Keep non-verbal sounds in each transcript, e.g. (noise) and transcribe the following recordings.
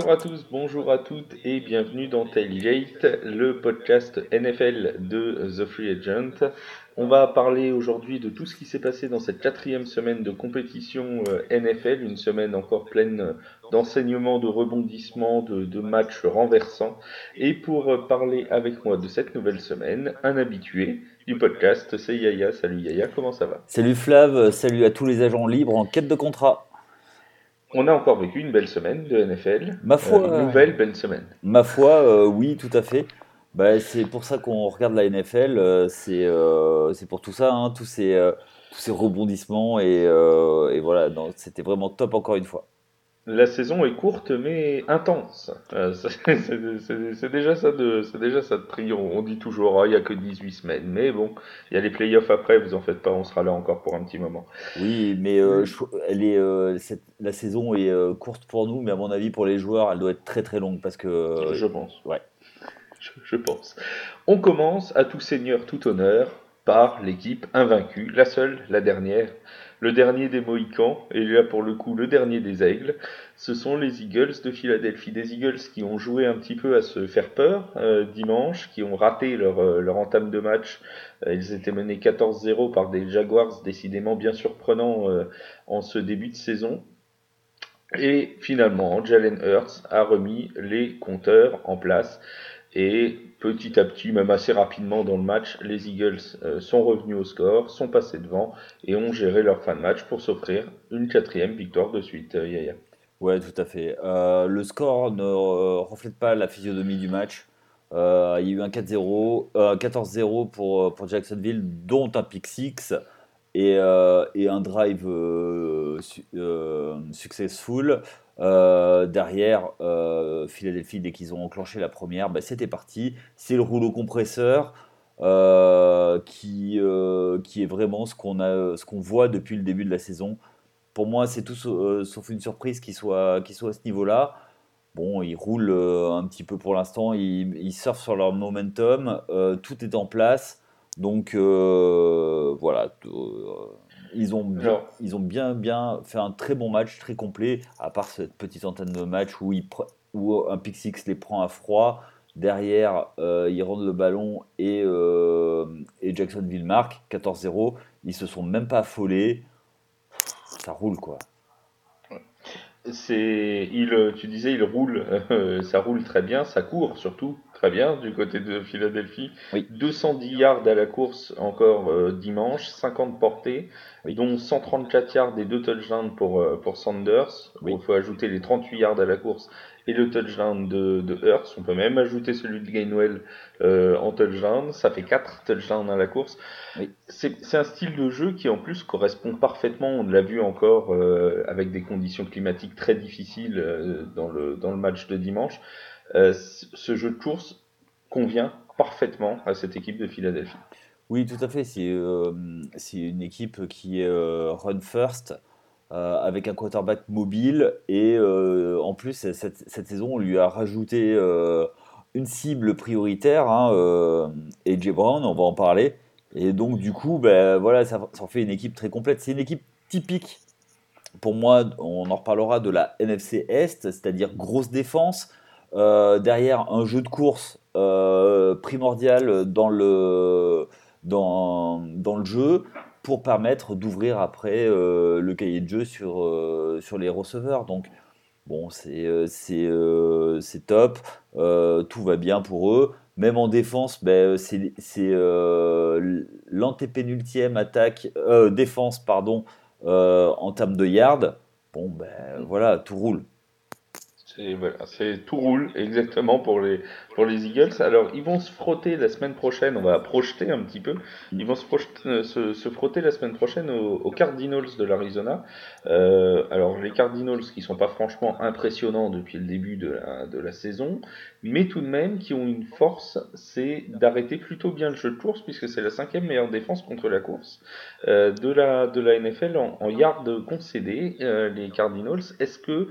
Bonjour à tous, bonjour à toutes et bienvenue dans Tailgate, le podcast NFL de The Free Agent. On va parler aujourd'hui de tout ce qui s'est passé dans cette quatrième semaine de compétition euh, NFL, une semaine encore pleine d'enseignements, de rebondissements, de, matchs renversants. Et pour euh, parler avec moi de cette nouvelle semaine, un habitué du podcast, c'est Yaya. Salut Yaya, comment ça va? Salut Flav, salut à tous les agents libres en quête de contrat. On a encore vécu une belle semaine de NFL. Ma foi. une nouvelle belle semaine. Ma foi, euh, oui, tout à fait. Bah, c'est pour ça qu'on regarde la NFL. Euh, euh, c'est pour tout ça, hein, tous, ces, tous ces rebondissements. Et, et voilà, c'était vraiment top encore une fois. La saison est courte mais intense. Euh, (laughs) c'est déjà ça de, c'est déjà ça de prix. On, dit toujours, ah, il n'y a que 18 semaines. Mais bon, il y a les playoffs après, vous en faites pas, on sera là encore pour un petit moment. Oui, mais euh, elle est, euh, la saison est courte pour nous, mais à mon avis, pour les joueurs, elle doit être très très longue parce que. je pense. Ouais. je pense. On commence à tout seigneur, tout honneur par l'équipe invaincue, la seule, la dernière, le dernier des Mohicans, et là pour le coup le dernier des Aigles, ce sont les Eagles de Philadelphie. Des Eagles qui ont joué un petit peu à se faire peur euh, dimanche, qui ont raté leur, euh, entame de match. Euh, ils étaient menés 14-0 par des Jaguars décidément bien surprenants en ce début de saison. Et finalement, Jalen Hurts a remis les compteurs en place. Et petit à petit, même assez rapidement dans le match, les Eagles euh, sont revenus au score, sont passés devant et ont géré leur fin de match pour s'offrir une quatrième victoire de suite. Euh, Yaya. Ouais, tout à fait. Euh, le score ne reflète pas la physionomie du match. il y a eu un 4-0, 14-0 pour, pour Jacksonville, dont un pick 6 et, et un drive successful. Euh, derrière, euh, Philadelphie, dès qu'ils ont enclenché la première, bah, c'était parti. C'est le rouleau compresseur euh, qui, qui est vraiment ce qu'on qu'on voit depuis le début de la saison. Pour moi, c'est tout sauf une surprise qui soit, qui soit à ce niveau-là. Bon, ils roulent un petit peu pour l'instant, ils, surfent sur leur momentum, tout est en place. Donc voilà, ils ont, bien, ils ont bien, bien fait un très bon match, très complet, à part cette petite antenne de match où, il, où un pick six les prend à froid. Derrière, euh, ils rendent le ballon et, euh, et Jacksonville marque 14-0. Ils se sont même pas affolés. Ça roule quoi. C'est, il, tu disais, il roule, ça roule très bien, ça court surtout très bien du côté de Philadelphie. 210 yards à la course encore euh, dimanche, 50 portées, dont 134 yards et 2 touchdowns pour, euh, pour Sanders. Il faut ajouter les 38 yards à la course et le touchdown de, de Hurts. On peut même ajouter celui de Gainwell euh, en touchdown. Ça fait 4 touchdowns à la course. C'est un style de jeu qui en plus correspond parfaitement, on l'a vu encore avec des conditions climatiques très difficiles dans, le, dans le match de dimanche. Euh, ce jeu de course convient parfaitement à cette équipe de Philadelphie. Oui, tout à fait. C'est euh, une équipe qui est euh, run first, avec un quarterback mobile. Et en plus, cette, saison, on lui a rajouté une cible prioritaire, hein, AJ Brown, on va en parler. Et donc, du coup, ben, voilà, ça, ça en fait une équipe très complète. C'est une équipe typique. Pour moi, on en reparlera de la NFC Est, c'est-à-dire grosse défense, euh, derrière, un jeu de course euh, primordial dans le, dans, dans le jeu pour permettre d'ouvrir après euh, le cahier de jeu sur, sur les receveurs. Donc, bon, c'est c'est top, tout va bien pour eux. Même en défense, ben, c'est l'antépénultième attaque, défense pardon, en termes de yards. Bon, ben voilà, tout roule. C'est voilà, c'est tout roule exactement pour les pour les Eagles. Alors ils vont se frotter la semaine prochaine. On va projeter un petit peu. Ils vont se, euh, frotter la semaine prochaine aux, Cardinals de l'Arizona. Euh, alors les Cardinals qui sont pas franchement impressionnants depuis le début de la, saison, mais tout de même qui ont une force, c'est d'arrêter plutôt bien le jeu de course puisque c'est la cinquième meilleure défense contre la course euh, de la de la NFL en, en yards concédés. Les Cardinals. Est-ce que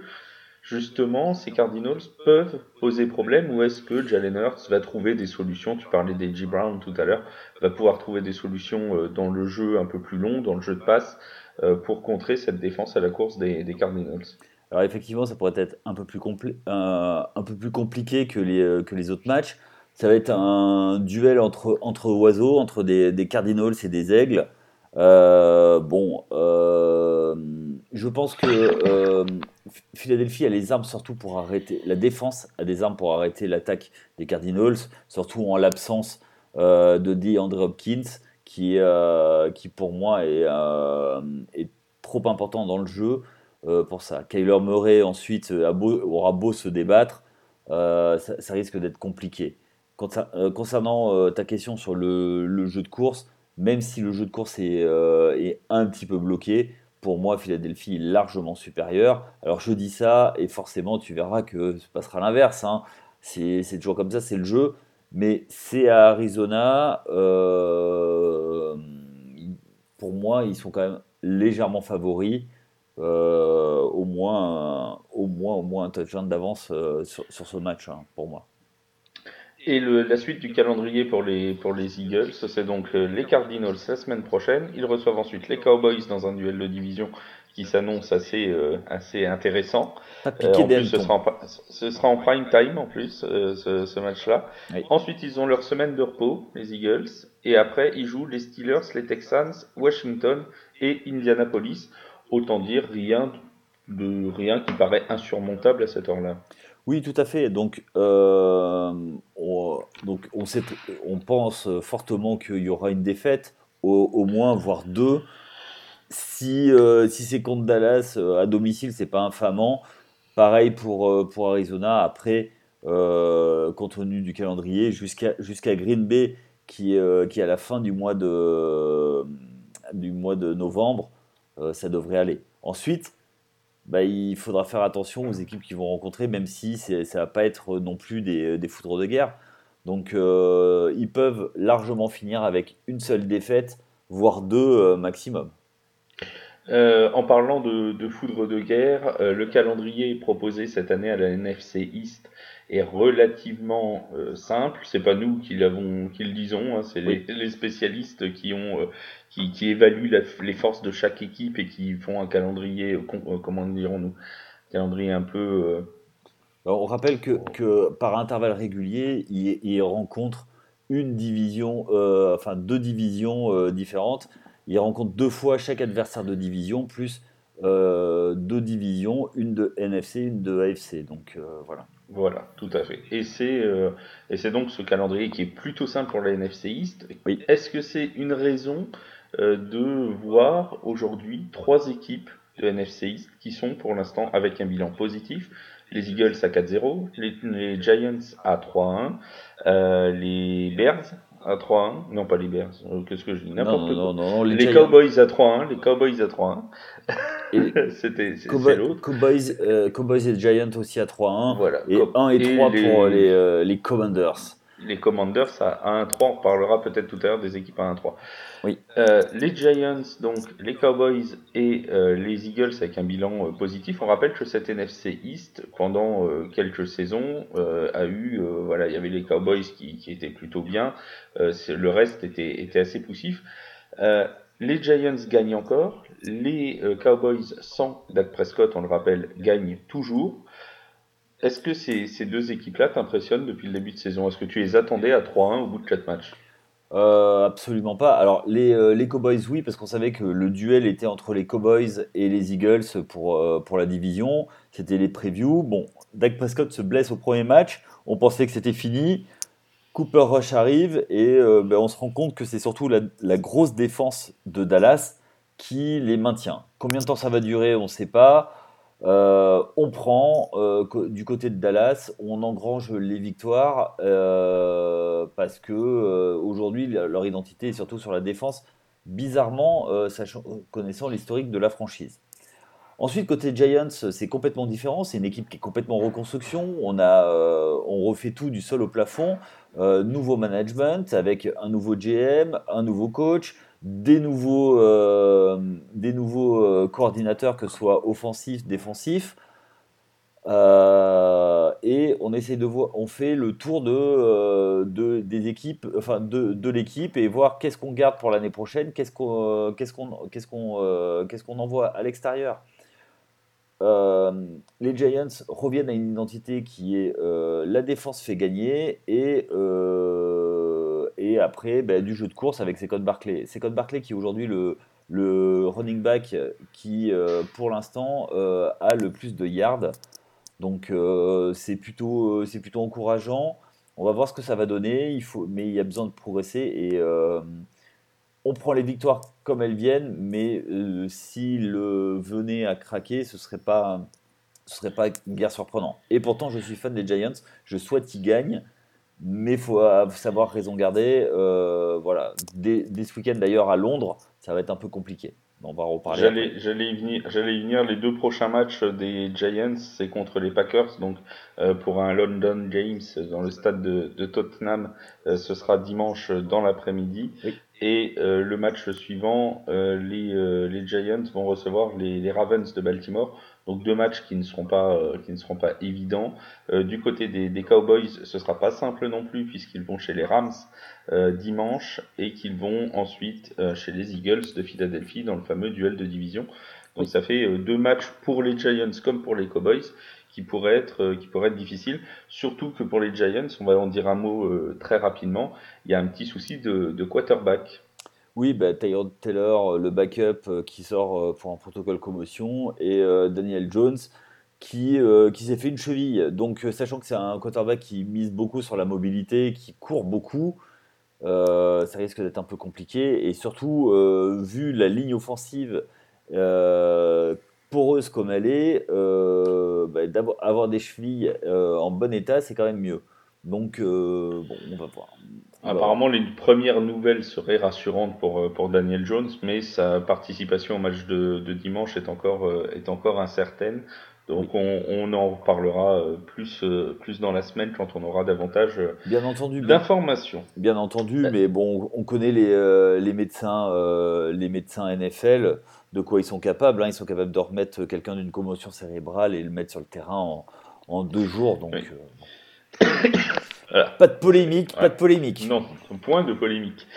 justement, ces Cardinals peuvent poser problème ou est-ce que Jalen Hurts va trouver des solutions? Tu parlais d'Edgy Brown tout à l'heure, va pouvoir trouver des solutions euh, dans le jeu un peu plus long, dans le jeu de passe, euh, pour contrer cette défense à la course des, Cardinals Alors effectivement, ça pourrait être un peu plus, un, un peu plus compliqué que les, autres matchs. Ça va être un duel entre, oiseaux, entre des, des Cardinals et des Aigles. Euh, bon, euh, je pense que euh, Philadelphie a les armes surtout pour arrêter. La défense a des armes pour arrêter l'attaque des Cardinals, surtout en l'absence de DeAndre Hopkins, qui, qui pour moi est, est, trop important dans le jeu pour ça. Kyler Murray ensuite aura beau se débattre, ça, risque d'être compliqué. Concernant ta question sur le, jeu de course, même si le jeu de course euh, est, un petit peu bloqué, pour moi, Philadelphie est largement supérieur. Alors je dis ça, et forcément, tu verras que ça passera l'inverse. Hein. C'est toujours comme ça, c'est le jeu. Mais c'est à Arizona. Euh, pour moi, ils sont quand même légèrement favoris. Euh, au, moins, au, moins, au moins un touchdown d'avance sur, ce match, hein, pour moi. Et la suite du calendrier pour les, pour les Eagles, c'est donc euh, les Cardinals la semaine prochaine. Ils reçoivent ensuite les Cowboys dans un duel de division qui s'annonce assez, euh, assez intéressant. Euh, en plus, ce sera en, ce sera en, prime time en plus, ce, ce match-là. Ensuite, ils ont leur semaine de repos, les Eagles. Et après, ils jouent les Steelers, les Texans, Washington et Indianapolis. Autant dire rien, de, rien qui paraît insurmontable à cette heure-là. Oui, tout à fait. Donc, euh, on, pense fortement qu'il y aura une défaite, au, moins, voire deux. Si, euh, si c'est contre Dallas euh, à domicile, c'est pas infamant. Pareil pour, pour Arizona. Après, compte tenu du calendrier, jusqu'à Green Bay, qui, est à la fin de, du mois de novembre, ça devrait aller. Ensuite, bah, il faudra faire attention aux équipes qu'ils vont rencontrer, même si ça ne va pas être non plus des, des foudres de guerre. Donc euh, ils peuvent largement finir avec une seule défaite, voire deux euh, maximum. Euh, en parlant de, de foudre de guerre, le calendrier proposé cette année à la NFC East est relativement simple. C'est pas nous qui l'avons, qui le disons, hein, c'est les, les, spécialistes qui ont qui, qui évaluent les forces de chaque équipe et qui font un calendrier, euh, euh, comment dirons-nous, calendrier un peu. Euh, on rappelle que, que, par intervalle régulier, il, rencontre une division, enfin deux divisions différentes. Il rencontre deux fois chaque adversaire de division, plus deux divisions, une de NFC, une de AFC. Donc voilà. Voilà, tout à fait. Et c'est et c'est donc ce calendrier qui est plutôt simple pour la NFC East. Oui. Est-ce que c'est une raison euh, de voir aujourd'hui trois équipes de NFC East qui sont pour l'instant avec un bilan positif? Les Eagles à 4-0, les, Giants à 3-1, euh, les Bears à 3-1, non pas les Bears, euh, qu'est-ce que je dis? N'importe quoi. Non, les, Cowboys à 3-1, les Cowboys à 3-1. C'était c'est l'autre. Cowboys, euh, Cowboys et Giants aussi à 3-1. Voilà. Et 1 et 3 pour les, les Commanders les Commanders à 1-3. On parlera peut-être tout à l'heure des équipes à 1-3. Oui. Euh, les Giants, donc les Cowboys et euh, les Eagles avec un bilan euh, positif. On rappelle que cette NFC East, pendant quelques saisons, a eu, voilà, il y avait les Cowboys qui, qui étaient plutôt bien. le reste était, était assez poussif. les Giants gagnent encore. Les Cowboys sans Dak Prescott, on le rappelle, gagnent toujours. Est-ce que ces, deux équipes-là t'impressionnent depuis le début de saison? Est-ce que tu les attendais à 3-1 au bout de 4 matchs? Euh, absolument pas. Alors les, euh, les, Cowboys oui parce qu'on savait que le duel était entre les Cowboys et les Eagles pour, euh, pour la division. C'était les previews. Bon, Dak Prescott se blesse au premier match. On pensait que c'était fini. Cooper Rush arrive et ben, on se rend compte que c'est surtout la, la, grosse défense de Dallas qui les maintient. Combien de temps ça va durer On ne sait pas. Euh, on prend euh, du côté de Dallas, on engrange les victoires euh, parce que aujourd'hui leur identité est surtout sur la défense, bizarrement connaissant l'historique de la franchise. Ensuite, côté Giants, c'est complètement différent. C'est une équipe qui est complètement en reconstruction. On, a, on refait tout du sol au plafond. nouveau management avec un nouveau GM, un nouveau coach, des nouveaux, euh, des nouveaux euh, coordinateurs, que ce soit offensifs, défensifs. Euh, et on essaie de voir, on fait le tour de, de des équipes, enfin de, de l'équipe et voir qu'est-ce qu'on garde pour l'année prochaine, qu'est-ce qu'on qu'est-ce qu'on qu'est-ce qu'on qu'est-ce qu'on envoie à l'extérieur. les Giants reviennent à une identité qui est la défense fait gagner et, et après ben, du jeu de course avec Second Barclay. Second Barclay qui est aujourd'hui le, running back qui, pour l'instant, a le plus de yards. Donc c'est plutôt, c'est plutôt encourageant. On va voir ce que ça va donner, il faut, mais il y a besoin de progresser et on prend les victoires comme elles viennent, mais euh, s'il venait à craquer, ce serait pas ce serait pas surprenant. Et pourtant, je suis fan des Giants, je souhaite qu'ils gagnent, mais il faut savoir raison garder. Euh, voilà, dès, ce week-end d'ailleurs à Londres, ça va être un peu compliqué. On va reparler. J'allais, j'allais y venir, j'allais y venir. Les deux prochains matchs des Giants, c'est contre les Packers. Donc, euh, pour un London James dans le stade de, Tottenham, ce sera dimanche dans l'après-midi. Oui. Et euh, le match suivant, euh, les, euh, les, Giants vont recevoir les, les, Ravens de Baltimore. Donc deux matchs qui ne seront pas, qui ne seront pas évidents. du côté des, des, Cowboys, ce sera pas simple non plus puisqu'ils vont chez les Rams dimanche et qu'ils vont ensuite chez les Eagles de Philadelphie dans le fameux duel de division. Donc ça fait deux matchs pour les Giants comme pour les Cowboys qui pourrait être euh, qui pourrait être difficile. Surtout que pour les Giants, on va en dire un mot euh, très rapidement. Il y a un petit souci de, de quarterback. Oui, bah, Taylor, euh, le backup qui sort pour un protocole commotion, et Daniel Jones qui, qui s'est fait une cheville. Donc, sachant que c'est un quarterback qui mise beaucoup sur la mobilité, qui court beaucoup, ça risque d'être un peu compliqué. Et surtout, vu la ligne offensive poreuse comme elle est, euh, bah, avoir des chevilles euh, en bon état, c'est quand même mieux. Donc, euh, bon, on va voir. Apparemment, les premières nouvelles seraient rassurantes pour, pour Daniel Jones, mais sa participation au match de, de dimanche est encore, est encore incertaine. Donc on, on, en reparlera plus, plus dans la semaine quand on aura davantage bien entendu, d'informations. Bien, entendu, mais bon, on connaît les, les médecins, les médecins NFL de quoi ils sont capables. Hein. Ils sont capables de remettre quelqu'un d'une commotion cérébrale et le mettre sur le terrain en, deux jours. Donc, euh, (coughs) pas de polémique, pas de polémique. Non, point de polémique.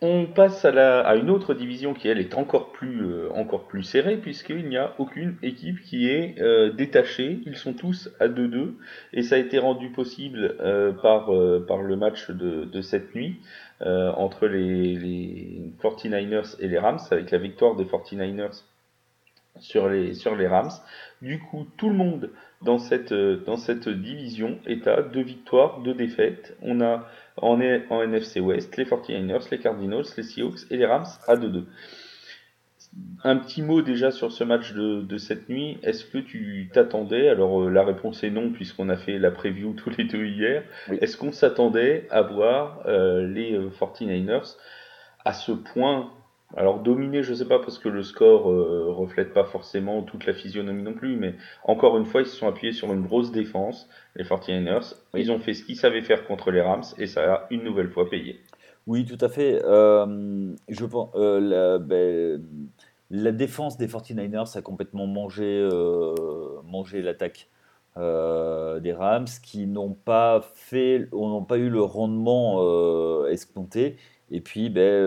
On passe à, la, à une autre division qui, elle, est encore plus, euh, encore plus serrée, puisqu'il n'y a aucune équipe qui est euh, détachée. Ils sont tous à 2-2, et ça a été rendu possible par, par le match de, de cette nuit. Euh, entre les, les 49ers et les Rams, avec la victoire des 49ers sur les, sur les Rams. Du coup, tout le monde dans cette, dans cette division à deux victoires, deux défaites. On a en, en NFC West les 49ers, les Cardinals, les Seahawks et les Rams à 2-2 un petit mot déjà sur ce match de, cette nuit. Est-ce que tu t'attendais Alors euh, la réponse est non puisqu'on a fait la preview tous les deux hier. Est-ce qu'on s'attendait à voir euh, les 49ers euh, à ce point alors dominer, je sais pas parce que le score reflète pas forcément toute la physionomie non plus, mais encore une fois, ils se sont appuyés sur une grosse défense, les 49ers. Ils ont fait ce qu'ils savaient faire contre les Rams et ça a une nouvelle fois payé. Oui, tout à fait. je pense la, ben, la défense des 49ers a complètement mangé, euh, l'attaque euh, des Rams qui n'ont pas fait, n'ont pas eu le rendement euh, escompté. Et puis, ben,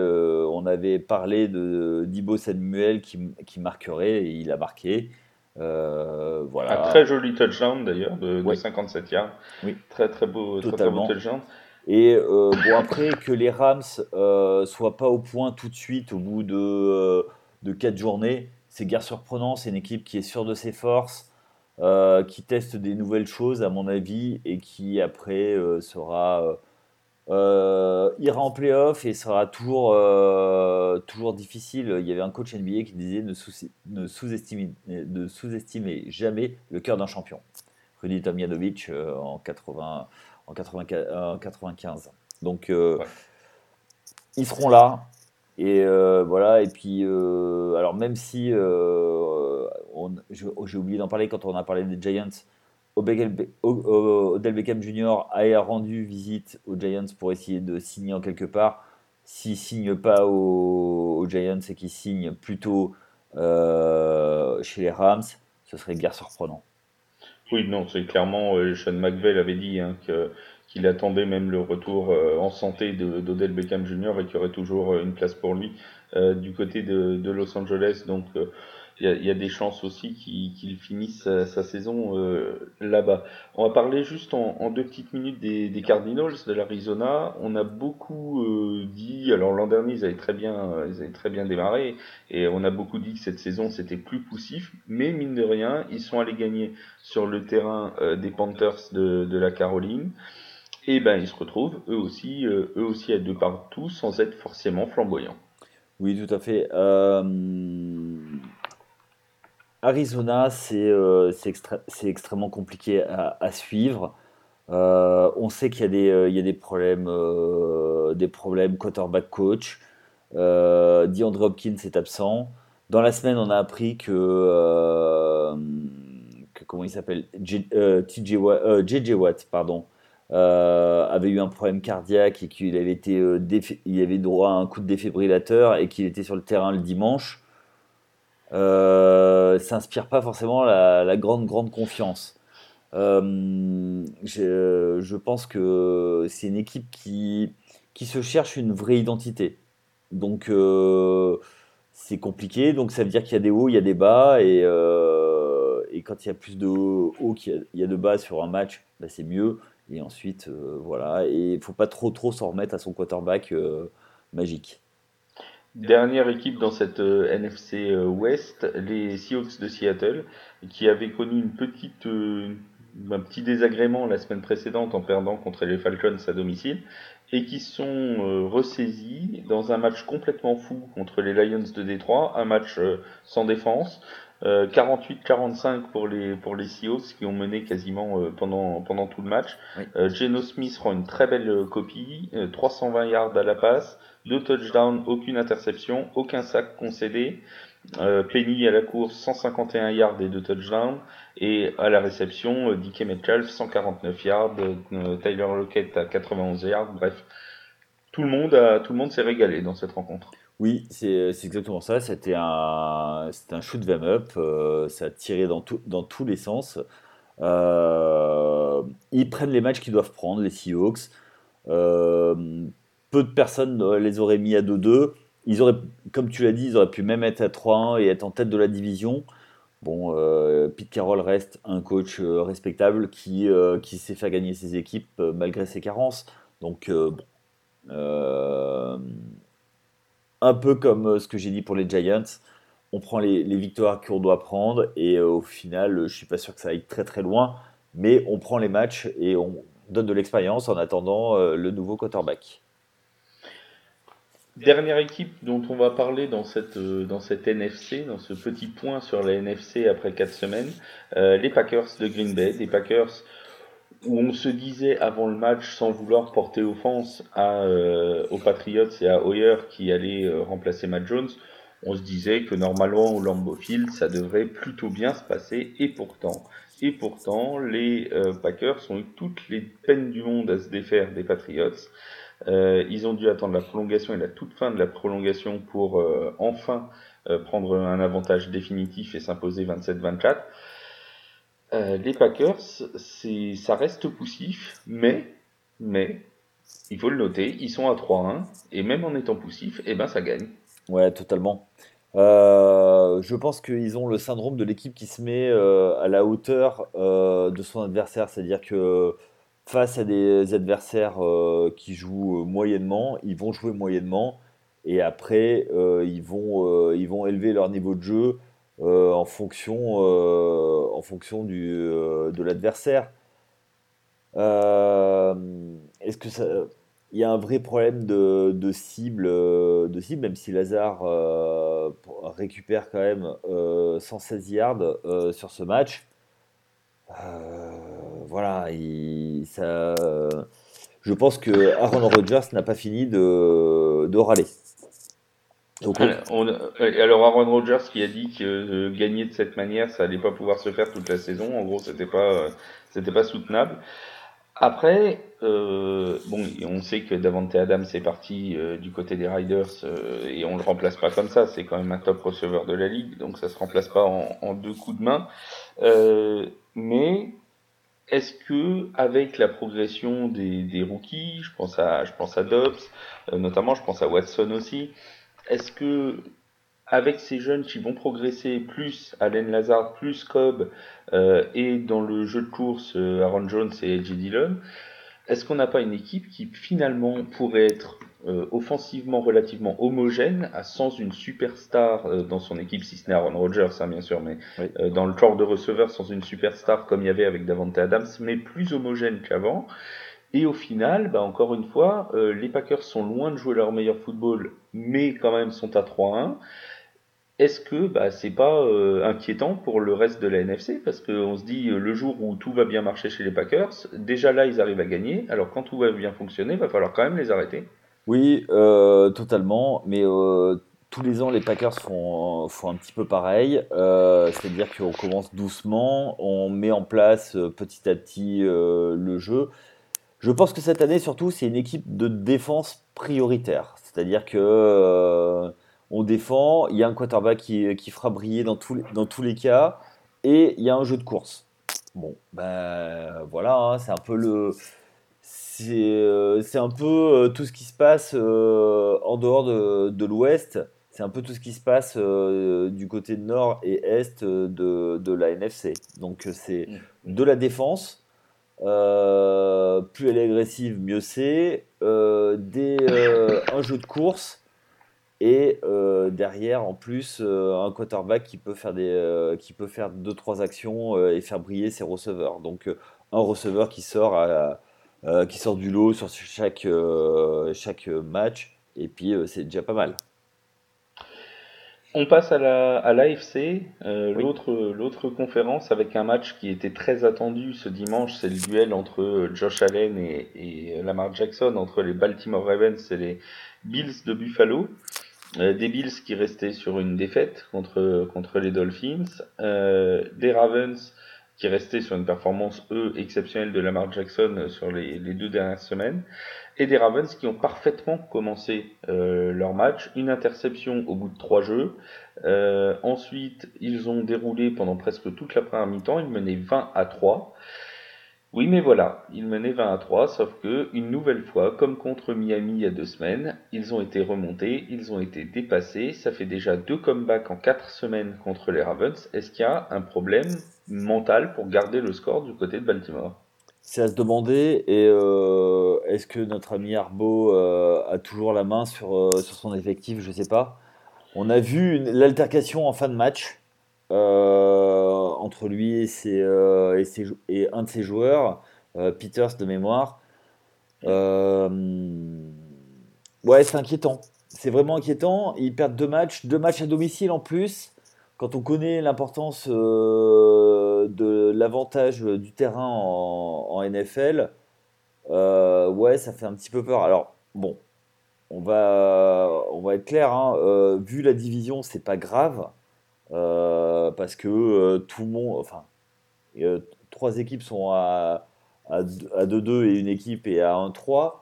on avait parlé de d'Ibo Samuel qui, qui, marquerait et il a marqué. voilà. Un très joli touchdown d'ailleurs de, 57 yards. Oui. Très très beau, touchdown. Et bon après que les Rams soient pas au point tout de suite au bout de de quatre journées. C'est guère surprenant, c'est une équipe qui est sûre de ses forces, euh, qui teste des nouvelles choses à mon avis et qui après euh, sera euh, ira en playoff et sera toujours, toujours difficile. Il y avait un coach NBA qui disait ne, sous-estimez sous jamais le cœur d'un champion. Rudy Tomjanovic en, 80, en, 95. Donc ils seront là. Et euh, voilà, et puis, euh, alors même si, euh, j'ai oublié d'en parler quand on a parlé des Giants, Odell Beckham Jr. a rendu visite aux Giants pour essayer de signer en quelque part. S'il signe pas aux, Giants et qu'il signe plutôt chez les Rams, ce serait guère surprenant. Oui, non, c'est clairement, Sean McVeigh avait dit hein, qu'il attendait même le retour euh, en santé d'Odell Beckham Jr. et qu'il y aurait toujours euh, une place pour lui euh, du côté de, Los Angeles. Donc il y, a des chances aussi qu'il finisse sa, saison euh, là-bas. On va parler juste en, deux petites minutes des, Cardinals de l'Arizona. On a beaucoup euh, dit, alors l'an dernier ils avaient très bien, ils avaient très bien démarré et on a beaucoup dit que cette saison c'était plus poussif, mais mine de rien ils sont allés gagner sur le terrain euh, des Panthers de, de, la Caroline. Et ben ils se retrouvent eux aussi, eux aussi à deux partout sans être forcément flamboyants. Oui, tout à fait. Euh, Arizona, c'est euh, extrêmement compliqué à, suivre. Euh, on sait qu'il y, a des, des problèmes, des problèmes quarterback coach. DeAndre Hopkins est absent. Dans la semaine, on a appris que, comment il s'appelle? JJ Watt, pardon, euh, avait eu un problème cardiaque et qu'il avait été euh, il avait droit à un coup de défibrillateur et qu'il était sur le terrain le dimanche, euh, ça inspire pas forcément la, grande grande confiance. Euh, je pense que c'est une équipe qui, se cherche une vraie identité. Donc c'est compliqué, donc ça veut dire qu'il y a des hauts, il y a des bas, et, quand il y a plus de hauts qu'il y, a de bas sur un match, bah, c'est mieux. Et ensuite, euh, voilà. Et il faut pas trop s'en remettre à son quarterback euh, magique. Dernière équipe dans cette euh, NFC West, les Seahawks de Seattle, qui avaient connu une petite, un petit désagrément la semaine précédente en perdant contre les Falcons à domicile, et qui sont ressaisis dans un match complètement fou contre les Lions de Détroit, un match sans défense, 48-45 euh, pour les pour les Seahawks qui ont mené quasiment euh, pendant pendant tout le match. Euh, Geno Smith rend une très belle copie, 320 yards à la passe, deux touchdowns, aucune interception, aucun sac concédé. Penny à la course 151 yards et deux touchdowns et à la réception DK Metcalf 149 yards, Tyler Lockett à 91 yards. Bref, tout le monde tout monde s'est régalé dans cette rencontre. Oui, c'est exactement ça. C'était un, un shoot them up. Euh, ça a tiré dans, dans tous les sens. Euh, ils prennent les matchs qu'ils doivent prendre, les Seahawks. Euh, peu de personnes les auraient mis à 2-2. Ils auraient, comme tu l'as dit, ils auraient pu même être à 3-1 et être en tête de la division. Bon, Pete Carroll reste un coach respectable qui, qui sait faire gagner ses équipes malgré ses carences. Donc, un peu comme euh, ce que j'ai dit pour les Giants. On prend les, victoires qu'on doit prendre et euh, au final, je suis pas sûr que ça aille très très loin, mais on prend les matchs et on donne de l'expérience en attendant euh, le nouveau quarterback. Dernière équipe dont on va parler dans cette, dans cette NFC, dans ce petit point sur la NFC après 4 semaines, les Packers de Green Bay. Les Packers où on se disait avant le match, sans vouloir porter offense euh, aux Patriots et à Hoyer qui allait euh, remplacer Matt Jones, on se disait que normalement au Lambeau Field, ça devrait plutôt bien se passer. Et pourtant, et pourtant, les euh, Packers ont eu toutes les peines du monde à se défaire des Patriots. Ils ont dû attendre la prolongation et la toute fin de la prolongation pour enfin prendre un avantage définitif et s'imposer 27-24. Euh, les Packers, ça reste poussif, mais, mais, il faut le noter, ils sont à 3-1, et même en étant poussif, eh ben, ça gagne. Ouais, totalement. Euh, je pense qu'ils ont le syndrome de l'équipe qui se met euh, à la hauteur de son adversaire, c'est-à-dire que face à des adversaires qui jouent moyennement, ils vont jouer moyennement, et après, ils, vont, élever leur niveau de jeu euh, en fonction, euh, euh, de l'adversaire. Est-ce que ça, il y a un vrai problème de, de cible, de cible, même si Lazare récupère quand même 116 yards sur ce match? Voilà, il, ça, je pense que Aaron Rodgers n'a pas fini de, de râler. Alors, Aaron Rodgers qui a dit que euh, gagner de cette manière, ça allait pas pouvoir se faire toute la saison. En gros, c'était pas, euh, c'était pas soutenable. Après, euh, bon, on sait que Davante Adams est parti du côté des Riders et on le remplace pas comme ça. C'est quand même un top receveur de la ligue, donc ça se remplace pas en, deux coups de main. mais est-ce que avec la progression des, rookies, je pense à, je pense à Dobbs, notamment, je pense à Watson aussi, est-ce que avec ces jeunes qui vont progresser, plus Allen Lazard, plus Cobb, euh, et dans le jeu de course euh, Aaron Jones et J. Dillon, est-ce qu'on n'a pas une équipe qui finalement pourrait être euh, offensivement relativement homogène, à sans une superstar euh, dans son équipe, si ce n'est Aaron Rodgers, hein, bien sûr, mais euh, dans le corps de receveur sans une superstar comme il y avait avec Davante Adams, mais plus homogène qu'avant. Et au final, bah, encore une fois, les Packers sont loin de jouer leur meilleur football, mais quand même sont à 3-1 est-ce que bah, c'est pas euh, inquiétant pour le reste de la NFC Parce qu'on se dit, le jour où tout va bien marcher chez les Packers, déjà là, ils arrivent à gagner. Alors quand tout va bien fonctionner, il va falloir quand même les arrêter. Oui, euh, totalement. Mais tous les ans, les Packers font, un petit peu pareil. C'est-à-dire qu'on commence doucement, on met en place petit à petit le jeu. Je pense que cette année, surtout, c'est une équipe de défense prioritaire. C'est-à-dire que on défend, il y a un quarterback qui, fera briller dans, dans tous les cas, et il y a un jeu de course. Bon, ben voilà, hein, c'est un peu le. C'est euh, un peu euh, tout ce qui se passe euh, en dehors de, l'Ouest. C'est un peu tout ce qui se passe du côté nord et est de, la NFC. Donc c'est mm. de la défense. plus elle est agressive, mieux c'est. un jeu de course et derrière, en plus, un quarterback qui peut faire des, qui peut faire deux trois actions et faire briller ses receveurs. Donc un receveur qui sort à, qui sort du lot sur chaque chaque match et puis c'est déjà pas mal. On passe à la à l'AFC, l'autre l'autre conférence avec un match qui était très attendu ce dimanche, c'est le duel entre Josh Allen et, et Lamar Jackson entre les Baltimore Ravens et les Bills de Buffalo. Euh, des Bills qui restaient sur une défaite contre, contre les Dolphins, euh, des Ravens qui restaient sur une performance, eux, exceptionnelle de Lamar Jackson sur les, deux dernières semaines, et des Ravens qui ont parfaitement commencé euh, leur match, une interception au bout de trois jeux, ensuite ils ont déroulé pendant presque toute la première mi-temps, ils menaient 20 à 3, oui, mais voilà, ils menaient 20 à 3, sauf que, une nouvelle fois, comme contre Miami il y a deux semaines, ils ont été remontés, ils ont été dépassés, ça fait déjà deux comebacks en quatre semaines contre les Ravens. Est-ce qu'il y a un problème mental pour garder le score du côté de Baltimore? C'est à se demander, et euh, est-ce que notre ami Arbo euh, a toujours la main sur, euh, son effectif? Je sais pas. On a vu l'altercation en fin de match. Euh, entre lui euh, et, un de ses joueurs, euh, Peters de mémoire. ouais, c'est inquiétant. C'est vraiment inquiétant. Ils perdent deux matchs, deux matchs à domicile en plus. Quand on connaît l'importance de l'avantage du terrain en, NFL, ouais, ça fait un petit peu peur. Alors, bon, on va, on va être clair, hein, vu la division, c'est pas grave. Euh, parce que euh, tout le monde, enfin, euh, trois équipes sont à, à 2-2 et une équipe est à 1-3.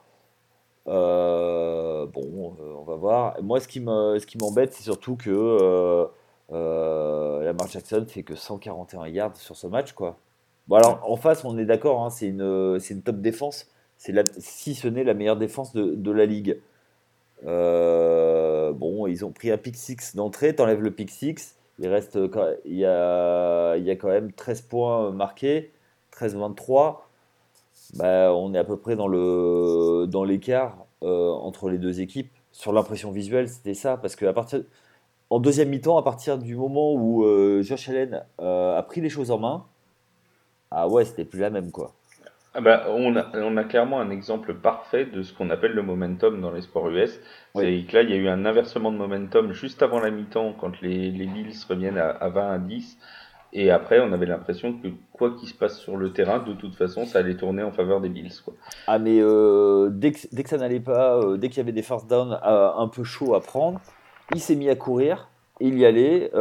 bon, on va voir. Moi, ce qui m'embête, c'est surtout que la Lamar Jackson fait que 141 yards sur ce match, quoi. Bon, alors en face, on est d'accord, hein, c'est une, une top défense. C'est si ce n'est la meilleure défense de, de la ligue. bon, ils ont pris un pick 6 d'entrée, t'enlèves le pick 6. Il, reste, il, y a, il y a quand même 13 points marqués, 13-23. Bah, on est à peu près dans, le, dans l'écart euh, entre les deux équipes. Sur l'impression visuelle, c'était ça. Parce que à partir, en deuxième mi-temps, à partir du moment où euh, Josh Allen euh, a pris les choses en main, ah ouais, c'était plus la même quoi. Ah bah, on, a, on a clairement un exemple parfait de ce qu'on appelle le momentum dans les sports US. C'est que là, il y a eu un inversement de momentum juste avant la mi-temps quand les, les Bills reviennent à, à 20 à 10. Et après, on avait l'impression que quoi qu'il se passe sur le terrain, de toute façon, ça allait tourner en faveur des Bills. Quoi. Ah, mais euh, dès, que, dès que ça n'allait pas, euh, dès qu'il y avait des first down euh, un peu chauds à prendre, il s'est mis à courir, il y allait,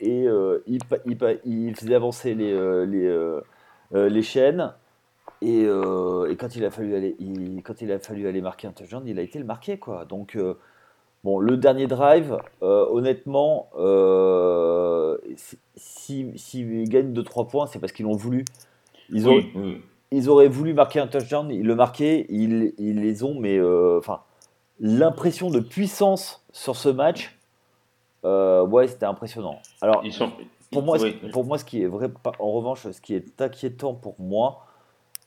et il, il, il, faisait avancer les, les, les chaînes. Et, euh, et, quand il a fallu aller, quand il a fallu aller marquer un touchdown, il a été le marqué quoi. Donc euh, bon, le dernier drive, euh, honnêtement, s'ils si, gagnent de 3 points, c'est parce qu'ils l'ont voulu. Ils, ont, ils auraient voulu marquer un touchdown, ils le marquaient, ils, ils les ont, mais enfin, l'impression de puissance sur ce match, ouais, c'était impressionnant. Alors, Ils sont... pour moi, Oui. pour moi, ce qui est vrai, en revanche, ce qui est inquiétant pour moi,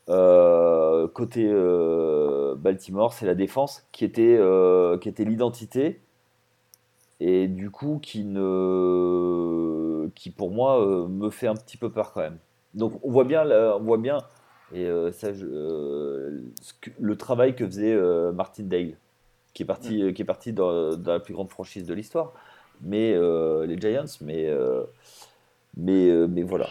euh, côté euh, Baltimore, c'est la défense qui était, euh, qui était l'identité et du coup qui ne, qui pour moi me fait un petit peu peur quand même. Donc on voit bien, là, on voit bien et ça, je- ce que- le travail que faisait Martin Dale, qui est parti, qui est parti dans, dans la plus grande franchise de l'histoire, mais les Giants, mais mais mais voilà.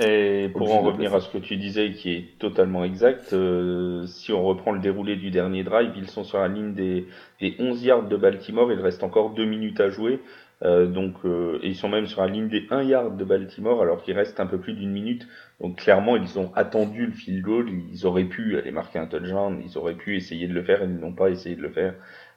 Et pour en revenir à ce que tu disais, qui est totalement exact, euh, si on reprend le déroulé du dernier drive, ils sont sur la ligne des, des 11 yards de Baltimore, il reste encore deux minutes à jouer, euh, donc euh, et ils sont même sur la ligne des 1 yard de Baltimore, alors qu'il reste un peu plus d'une minute. Donc clairement, ils ont attendu le field goal, ils auraient pu aller marquer un touchdown, ils auraient pu essayer de le faire, et ils n'ont pas essayé de le faire.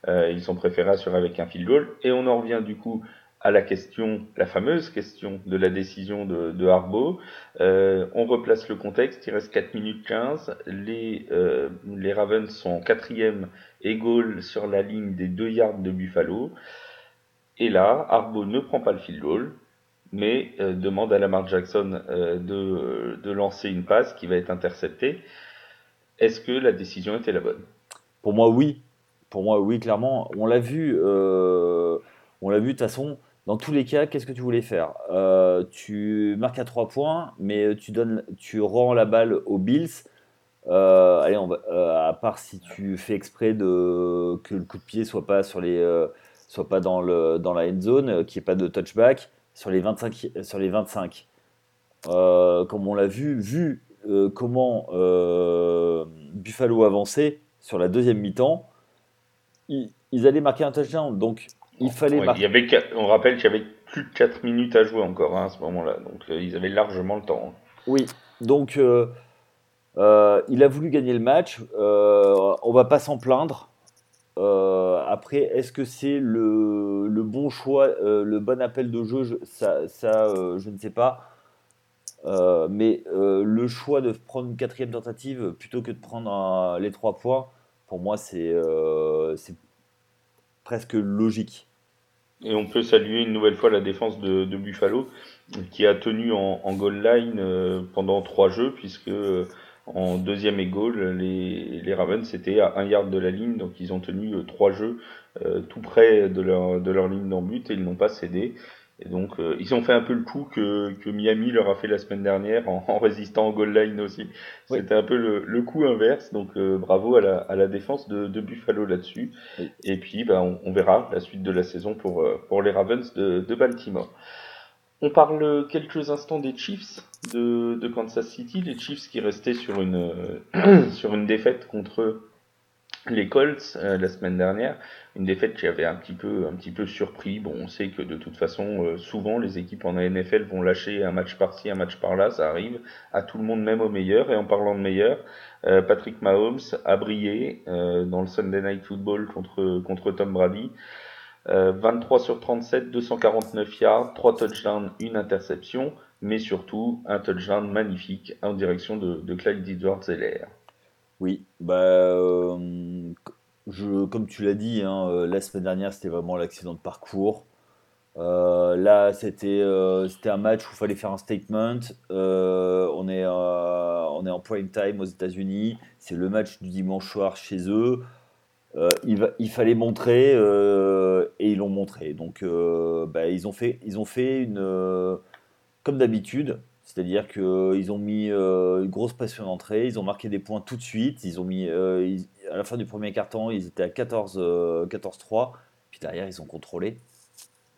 Euh, ils ont préféré assurer avec un field goal. Et on en revient du coup à la question, la fameuse question de la décision de, de Harbaugh. Euh, on replace le contexte, il reste 4 minutes 15, les, euh, les Ravens sont en quatrième et goal sur la ligne des 2 yards de Buffalo. Et là, Harbaugh ne prend pas le field goal, mais euh, demande à Lamar Jackson de, de lancer une passe qui va être interceptée. Est-ce que la décision était la bonne? Pour moi, oui. Pour moi, oui, clairement. On l'a vu. on l'a vu de toute façon. Dans tous les cas, qu'est-ce que tu voulais faire? Euh, Tu marques à 3 points, mais tu donnes, tu rends la balle aux Bills. Euh, allez, on va- euh, à part si tu fais exprès de que le coup de pied soit pas sur les, soit pas dans le dans la end zone, qu'il n'y ait pas de touchback sur les 25, sur les 25. Euh, comme on l'a vu, vu comment Buffalo avançait sur la deuxième mi-temps, ils, ils allaient marquer un touchdown. Donc il fallait Ouais, il y avait, on rappelle qu'il y avait plus de 4 minutes à jouer encore hein, à ce moment-là, donc euh, ils avaient largement le temps. Oui, donc euh, euh, il a voulu gagner le match. On va pas s'en plaindre. Après, est-ce que c'est le, le bon choix, le bon appel de jeu? Je- Ça, ça je ne sais pas. Mais le choix de prendre une quatrième tentative plutôt que de prendre un- les trois points, pour moi, c'est c'est presque logique. Et on peut saluer une nouvelle fois la défense de, Buffalo, qui a tenu en, goal line euh, pendant trois jeux, puisque euh, en deuxième et les, Ravens étaient à un yard de la ligne, donc ils ont tenu euh, trois jeux tout près de leur, de leur ligne d'en but et ils n'ont pas cédé. Et donc euh, ils ont fait un peu le coup que, que Miami leur a fait la semaine dernière en, en résistant au goal line aussi. Oui. C'était un peu le, le coup inverse, donc euh, bravo à la, à la défense de, de Buffalo là-dessus. Oui. Et puis ben, on, on verra la suite de la saison pour, euh, pour les Ravens de, de Baltimore. On parle quelques instants des Chiefs de, de Kansas City, les Chiefs qui restaient sur une, euh, (coughs) sur une défaite contre les Colts euh, la semaine dernière, une défaite qui avait un petit peu, un petit peu surpris. Bon, on sait que de toute façon, euh, souvent les équipes en NFL vont lâcher un match par-ci, un match par-là, ça arrive à tout le monde, même au meilleur. Et en parlant de meilleur, euh, Patrick Mahomes a brillé dans le Sunday Night Football contre, contre Tom Brady. Euh, 23 sur 37, 249 yards, 3 touchdowns, une interception, mais surtout un touchdown magnifique en direction de, de Clyde Edwards-Helaire. Oui, bah, euh, je, comme tu l'as dit, hein, euh, la semaine dernière, c'était vraiment l'accident de parcours. Euh, là, c'était un match où il fallait faire un statement. On est, on est en prime time aux États-Unis. C'est le match du dimanche soir chez eux. Il, fallait montrer et ils l'ont montré. Donc, bah, ils ont fait, ils ont fait une, comme d'habitude, c'est-à-dire qu'ils ont mis euh, une grosse pression d'entrée, ils ont marqué des points tout de suite. Ils ont mis, euh, à la fin du premier quart-temps, ils étaient à 14, euh, 14-3. Puis derrière, ils ont contrôlé.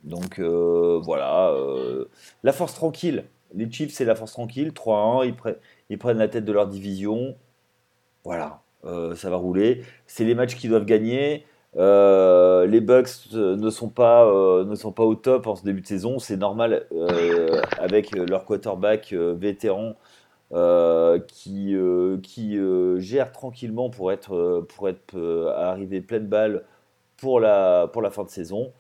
Donc euh, voilà, euh, la force tranquille. Les Chiefs, c'est la force tranquille. 3-1, ils, ils prennent la tête de leur division. Voilà, euh, ça va rouler. C'est les matchs qu'ils doivent gagner. Euh, les Bucks euh, ne sont pas euh, ne sont pas au top en ce début de saison. C'est normal avec leur quarterback vétéran qui qui gère tranquillement pour être pour être arrivé pleine balle pour la pour la fin de saison.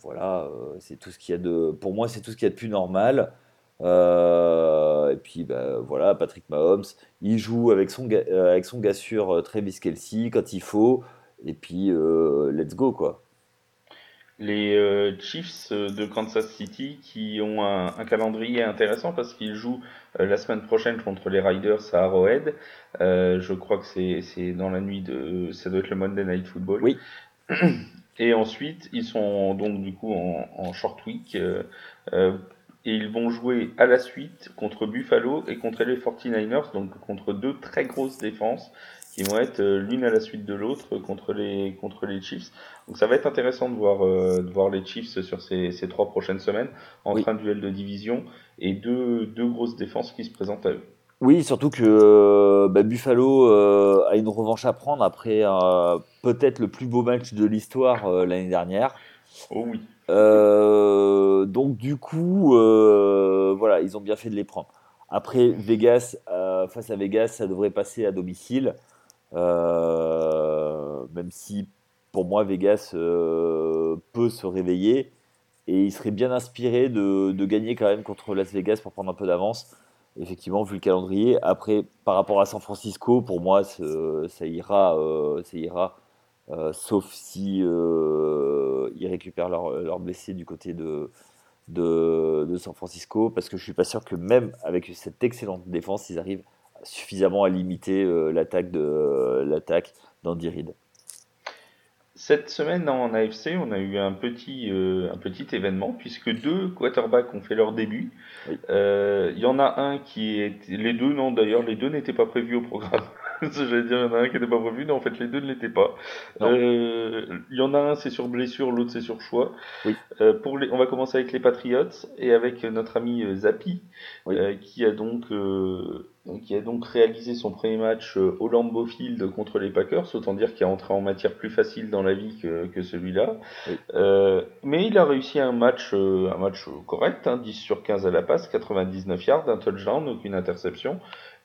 Voilà, c'est tout ce qu'il y a de pour moi c'est tout ce qu'il y a de plus normal. Et puis bah, voilà, Patrick Mahomes, il joue avec son, avec son gars sûr Travis Kelce quand il faut, et puis euh, let's go quoi. les euh, Chiefs de Kansas City qui ont un, calendrier intéressant parce qu'ils jouent euh, la semaine prochaine contre les Riders à Arrowhead. Euh, je crois que c'est dans la nuit de. Ça doit être le Monday Night Football. Oui. Et ensuite, ils sont donc du coup en, short week. et ils vont jouer à la suite contre Buffalo et contre les 49ers, donc contre deux très grosses défenses qui vont être euh, l'une à la suite de l'autre contre les, contre les Chiefs. Donc ça va être intéressant de voir, euh, de voir les Chiefs sur ces, ces trois prochaines semaines entre un duel de division et deux, deux grosses défenses qui se présentent à eux. Oui, surtout que euh, bah, Buffalo a une revanche à prendre après peut-être le plus beau match de l'histoire l'année dernière. Oh oui. donc du coup, voilà, ils ont bien fait de les prendre. Après, Vegas, face à Vegas, ça devrait passer à domicile. Euh, même si pour moi Vegas euh, peut se réveiller et il serait bien inspiré de, gagner quand même contre Las Vegas pour prendre un peu d'avance. Effectivement, vu le calendrier. Après, par rapport à San Francisco, pour moi, ça ira, euh, ça ira sauf si ils récupèrent leurs leur blessés du côté de, de, de, San Francisco, parce que je suis pas sûr que même avec cette excellente défense, ils arrivent suffisamment à limiter euh, l'attaque de euh, l'attaque d'Andy Reid. Cette semaine en AFC, on a eu un petit, euh, un petit événement puisque deux quarterbacks ont fait leur début. Il y en a un qui est, les deux non d'ailleurs, les deux n'étaient pas prévus au programme. (laughs) J'allais dire, il y en a un qui n'était pas prévu, mais en fait les deux ne l'étaient pas. Il y en a un c'est sur blessure, l'autre c'est sur choix. pour les, on va commencer avec les Patriots et avec notre ami Zapi qui a donc qui a donc réalisé son premier match euh, au Lambeau Field contre les Packers, autant dire qu'il est entré en matière plus facile dans la vie que, que celui-là. Euh, mais il a réussi un match, euh, un match correct, hein, 10 sur 15 à la passe, 99 yards, un touchdown, aucune interception.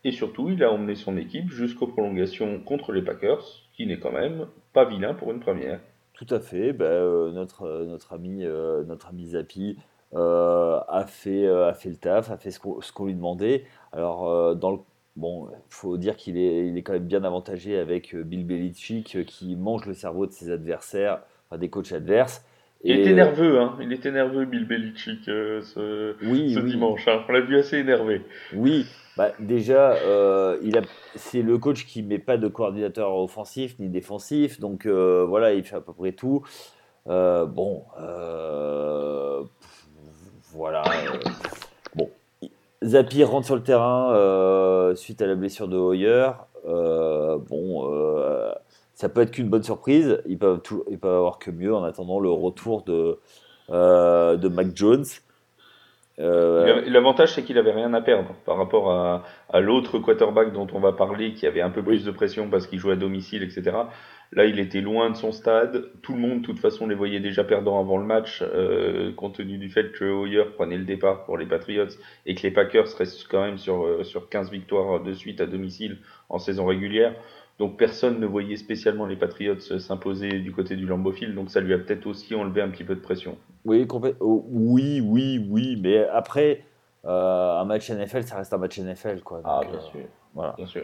Et surtout, il a emmené son équipe jusqu'aux prolongations contre les Packers, qui n'est quand même pas vilain pour une première. Tout à fait. Ben, notre, notre, ami, notre ami Zapi a, fait, a fait le taf, a fait ce qu'on lui demandait. Alors, euh, dans le Bon, faut dire qu'il est, il est quand même bien avantagé avec euh, Bill Belichick euh, qui mange le cerveau de ses adversaires, des coachs adverses. Il était nerveux, hein. Il était nerveux, Bill Belichick, ce, ce dimanche. Hein. On l'a vu assez énervé. Oui, bah, déjà, il a, c'est le coach qui met pas de coordinateur offensif ni défensif, donc voilà, il fait à peu près tout. bon, voilà. Zapi rentre sur le terrain euh, suite à la blessure de Hoyer. Euh, bon, euh, ça peut être qu'une bonne surprise. Ils peuvent, tout, ils peuvent avoir que mieux en attendant le retour de, de Mac Jones. L'avantage, c'est qu'il avait rien à perdre par rapport à, à l'autre quarterback dont on va parler, qui avait un peu plus de pression parce qu'il jouait à domicile, etc. Là, il était loin de son stade. Tout le monde, de toute façon, les voyait déjà perdants avant le match, euh, compte tenu du fait que Hoyer prenait le départ pour les Patriots et que les Packers restent quand même sur, euh, sur 15 victoires de suite à domicile en saison régulière. Donc personne ne voyait spécialement les Patriots s'imposer du côté du Lambeau Field, donc ça lui a peut-être aussi enlevé un petit peu de pression. Oui, oh, oui, oui, oui, mais après, euh, un match NFL, ça reste un match NFL. Quoi, ah, bien sûr. Voilà. Bien sûr.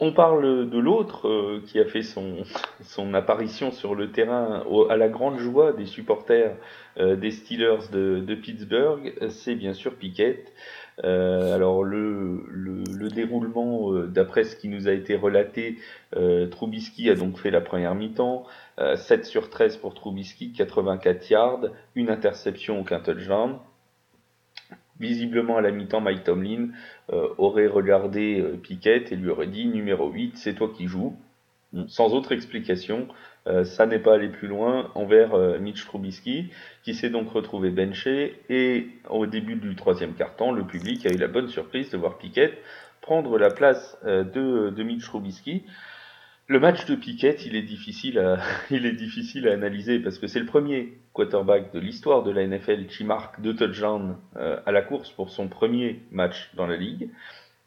On parle de l'autre euh, qui a fait son, (laughs) son apparition sur le terrain à la grande joie des supporters euh, des Steelers de, de Pittsburgh, c'est bien sûr Piquet. Euh, alors le, le, le déroulement, d'après ce qui nous a été relaté, Trubisky a donc fait la première mi-temps, 7 sur 13 pour Trubisky, 84 yards, une interception, aucun touchdown. Visiblement à la mi-temps, Mike Tomlin euh, aurait regardé euh, Piquet et lui aurait dit numéro 8, c'est toi qui joues. Mm. Sans autre explication, euh, ça n'est pas allé plus loin envers Mitch Trubisky, qui s'est donc retrouvé benché. Et au début du troisième quart-temps, le public a eu la bonne surprise de voir Piquet prendre la place de, de Mitch Trubisky. Le match de Piquet, il est difficile à, (laughs) il est difficile à analyser parce que c'est le premier quarterback de l'histoire de la NFL qui marque deux touchdowns euh, à la course pour son premier match dans la ligue.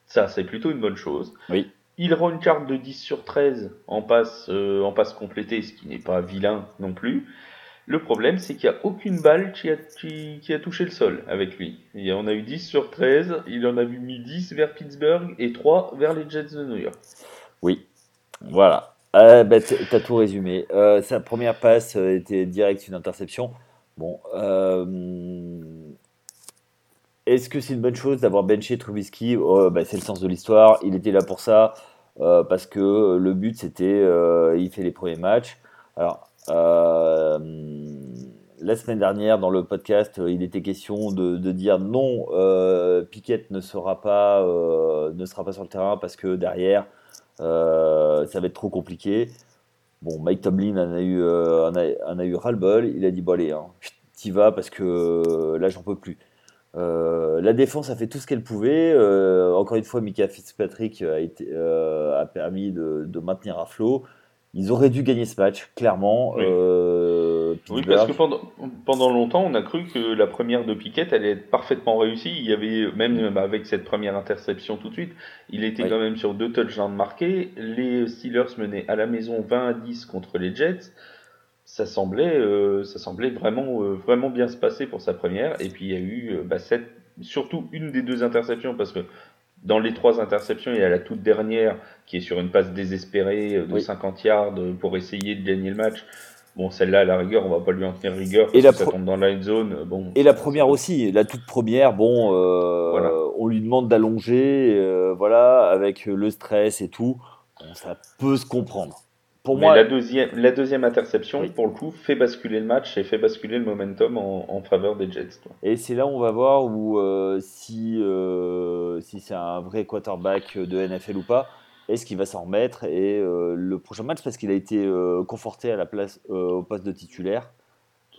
Ça, c'est plutôt une bonne chose. Oui. Il rend une carte de 10 sur 13 en passe, euh, en passe complétée, ce qui n'est pas vilain non plus. Le problème, c'est qu'il n'y a aucune balle qui a, touché le sol avec lui. On a eu 10 sur 13, il en a mis 10 vers Pittsburgh et 3 vers les Jets de New York. Oui, voilà. Ah, bah, t'as tout résumé. Euh, sa première passe euh, était direct une interception. Bon, euh, est-ce que c'est une bonne chose d'avoir benché Trubisky? Oh, bah, C'est le sens de l'histoire. Il était là pour ça parce que le but c'était il fait les premiers matchs. Alors la semaine dernière dans le podcast, il était question de, dire non, Piquet ne sera pas ne sera pas sur le terrain parce que derrière euh, ça va être trop compliqué. Bon, Mike Tomlin en a eu, euh, en a, eu ras-le-bol. Il a dit Bon, allez, hein, t'y vas parce que euh, là, j'en peux plus. La défense a fait tout ce qu'elle pouvait. encore une fois, Mika Fitzpatrick a, été, a permis de, de, maintenir à flot. Ils auraient dû gagner ce match, clairement. Oui, euh, parce que pendant, pendant, longtemps, on a cru que la première de Piquet allait être parfaitement réussie. Il y avait, même avec cette première interception tout de suite, il était quand même sur deux touchdowns marqués. Les Steelers menaient à la maison 20 à 10 contre les Jets. Ça semblait, euh, ça semblait vraiment, euh, vraiment bien se passer pour sa première. Et puis il y a eu bah, cette, surtout une des deux interceptions, parce que dans les trois interceptions, il y a la toute dernière qui est sur une passe désespérée euh, de 50 yards pour essayer de gagner le match. Bon, celle-là, à la rigueur, on va pas lui en tenir rigueur parce et que ça tombe dans la zone. Euh, bon, et la première aussi, la toute première, bon, euh, on lui demande d'allonger, voilà, avec le stress et tout. ça peut se comprendre. Pour moi, la deuxième, la deuxième interception, pour le coup, fait basculer le match et fait basculer le momentum en, faveur des Jets. Et c'est là où on va voir où, euh, si, euh, si c'est un vrai quarterback de NFL ou pas, est-ce qu'il va s'en remettre Et euh, le prochain match, parce qu'il a été conforté à la place, au poste de titulaire,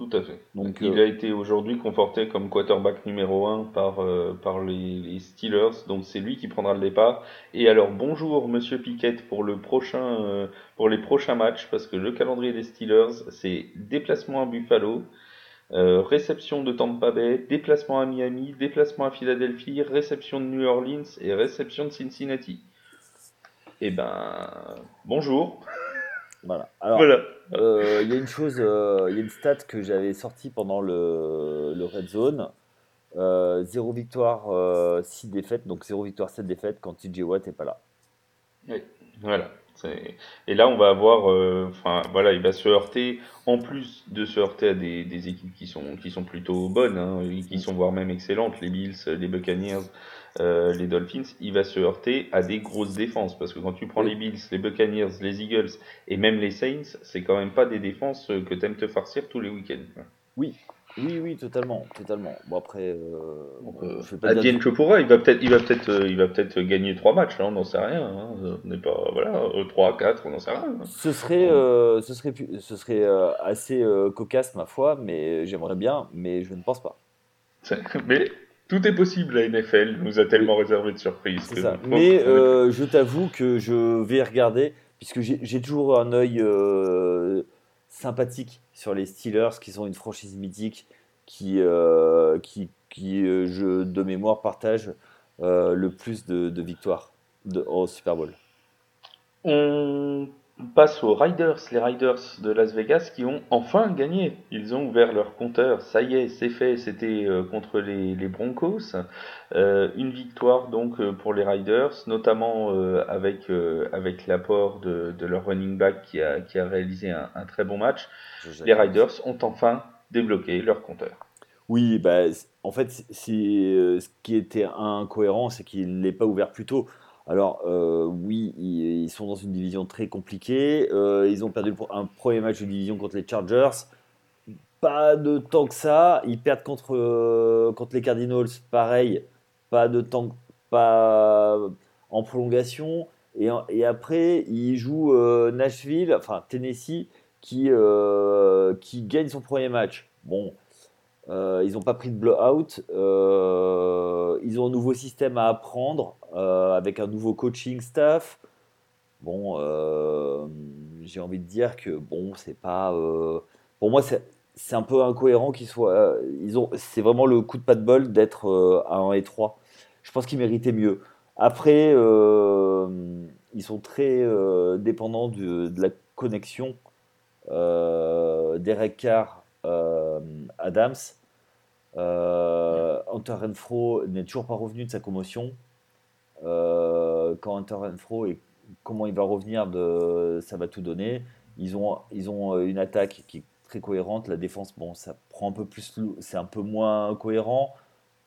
tout à fait. Donc, il euh, a été aujourd'hui conforté comme quarterback numéro 1 par, euh, par les, Steelers, donc c'est lui qui prendra le départ. Et alors bonjour Monsieur Piquet pour, le prochain, euh, pour les prochains matchs, parce que le calendrier des Steelers, c'est déplacement à Buffalo, réception de Tampa Bay, déplacement à Miami, déplacement à Philadelphie, réception de New Orleans et réception de Cincinnati. Eh ben, bonjour. Voilà. Alors, euh, il y a une chose, euh, il y a une stat que j'avais sortie pendant le, le Red Zone. Euh, 0 victoire, 6 euh, défaites, donc 0 victoire, 7 défaites quand TJ Watt n'est pas là. Oui, voilà. Et là, on va avoir, enfin voilà, il va se heurter, en plus de se heurter à des, des équipes qui sont, qui sont plutôt bonnes, hein, qui sont voire même excellentes, les Bills, les Buccaneers, euh, les Dolphins, il va se heurter à des grosses défenses. Parce que quand tu prends les Bills, les Buccaneers, les Eagles et même les Saints, c'est quand même pas des défenses euh, que t'aimes te farcir tous les week-ends. Oui, oui, oui, totalement, totalement. Bon après, euh, euh je pas que pourra, il va peut-être, il va peut-être, il va peut-être gagner trois matchs. Là, on n'en sait rien. Hein. On n'est pas, voilà, 3 4 on n'en sait rien. Ce serait, ce serait, ce serait assez cocasse ma foi, mais j'aimerais bien, mais je ne pense pas. (laughs) Mais tout est possible, la NFL nous a tellement réservé de surprises. Mais euh, je t'avoue que je vais regarder, puisque j'ai toujours un œil euh, sympathique sur les Steelers, qui sont une franchise mythique, qui, euh, qui, qui je, de mémoire, partage le plus de, victoires de, au Super Bowl. On passe aux Riders, les Riders de Las Vegas qui ont enfin gagné. Ils ont ouvert leur compteur, ça y est, c'est fait, c'était euh, contre les, Broncos. Euh, une victoire donc euh, pour les Riders, notamment avec, avec l'apport de, leur running back qui a, qui a réalisé un, très bon match. Les Riders ont enfin débloqué leur compteur. Oui, bah, en fait, ce qui était incohérent, c'est qu'il ne l'ait pas ouvert plus tôt. Alors, euh, oui, ils, sont dans une division très compliquée. Euh, ils ont perdu un premier match de division contre les Chargers. Pas de temps que ça. Ils perdent contre, euh, contre les Cardinals, pareil. Pas de temps, pas en prolongation. Et, et après, ils jouent Nashville, enfin Tennessee, qui, qui gagne son premier match. Bon, euh, ils n'ont pas pris de blowout. Euh, ils ont un nouveau système à apprendre euh, avec un nouveau coaching staff. Bon, j'ai envie de dire que bon, c'est pas. pour moi, c'est un peu incohérent qu'ils soient. ils ont. C'est vraiment le coup de pas de bol d'être à 1 et 3. Je pense qu'ils méritaient mieux. Après, ils sont très dépendants de, la connexion. Derek Carr Adams. Euh, Hunter Renfro n'est toujours pas revenu de sa commotion. Euh, quand Hunter Renfro est comment il va revenir, de, ça va tout donner. Ils ont, ils ont une attaque qui est très cohérente. La défense, bon, ça prend un peu plus, c'est un peu moins cohérent,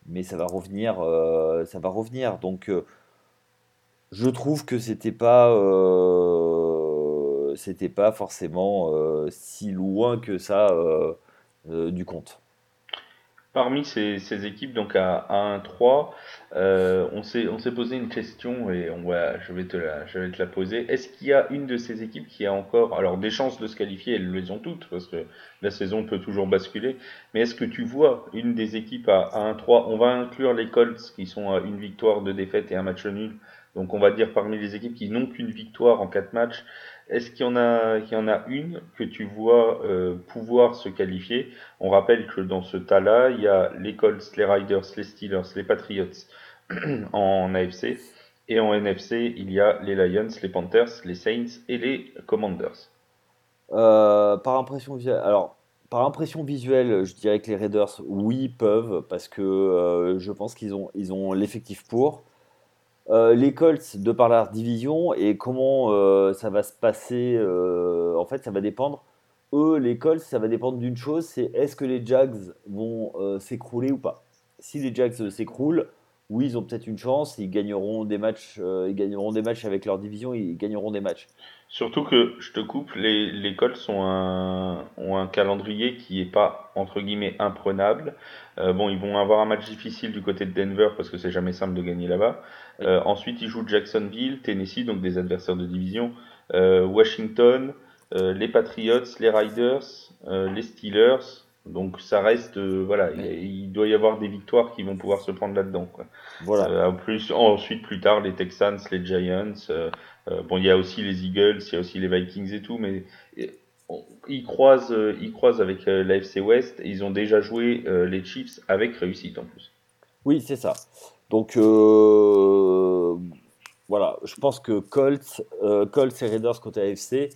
mais ça va revenir, ça va revenir. Donc, je trouve que c'était pas, c'était pas forcément si loin que ça du compte. Parmi ces, équipes, donc à, 1-3, euh, on s'est posé une question et je, vais te la, poser. Est-ce qu'il y a une de ces équipes qui a encore, alors des chances de se qualifier, elles les ont toutes parce que la saison peut toujours basculer, mais est-ce que tu vois une des équipes à, 1-3 On va inclure les Colts qui sont à une victoire, deux défaites et un match nul. Donc on va dire parmi les équipes qui n'ont qu'une victoire en quatre matchs, est-ce qu'il y en a, une que tu vois euh, pouvoir se qualifier? On rappelle que dans ce tas-là, il y a les Colts, les Riders, les Steelers, les Patriots (clears throat) en AFC. Et en NFC, il y a les Lions, les Panthers, les Saints et les Commanders. Euh, par impression visuelle, alors par impression visuelle, je dirais que les Raiders, oui, peuvent parce que euh, je pense qu'ils ont, ils ont l'effectif pour. Euh, les Colts, de par leur division, et comment euh, ça va se passer, euh, en fait, ça va dépendre. Eux, les Colts, ça va dépendre d'une chose, c'est est-ce que les Jags vont s'écrouler ou pas? Si les Jags s'écroulent, oui, ils ont peut-être une chance, ils gagneront des matchs, ils gagneront des matchs avec leur division, ils gagneront des matchs. Surtout que, je te coupe, les, Colts ont un, calendrier qui est pas, entre guillemets, imprenable. bon, ils vont avoir un match difficile du côté de Denver parce que c'est jamais simple de gagner là-bas. Euh, ensuite, ils jouent Jacksonville, Tennessee, donc des adversaires de division, euh, Washington, euh, les Patriots, les Riders, les Steelers. Donc ça reste, voilà, il, doit y avoir des victoires qui vont pouvoir se prendre là-dedans. Voilà. plus, ensuite, plus tard, les Texans, les Giants. bon, il y a aussi les Eagles, il y a aussi les Vikings et tout, mais ils croisent, ils croisent avec l'AFC West. Et ils ont déjà joué les Chiefs avec réussite en plus. Oui, c'est ça. Donc euh, voilà, je pense que Colts, euh, et Raiders côté AFC.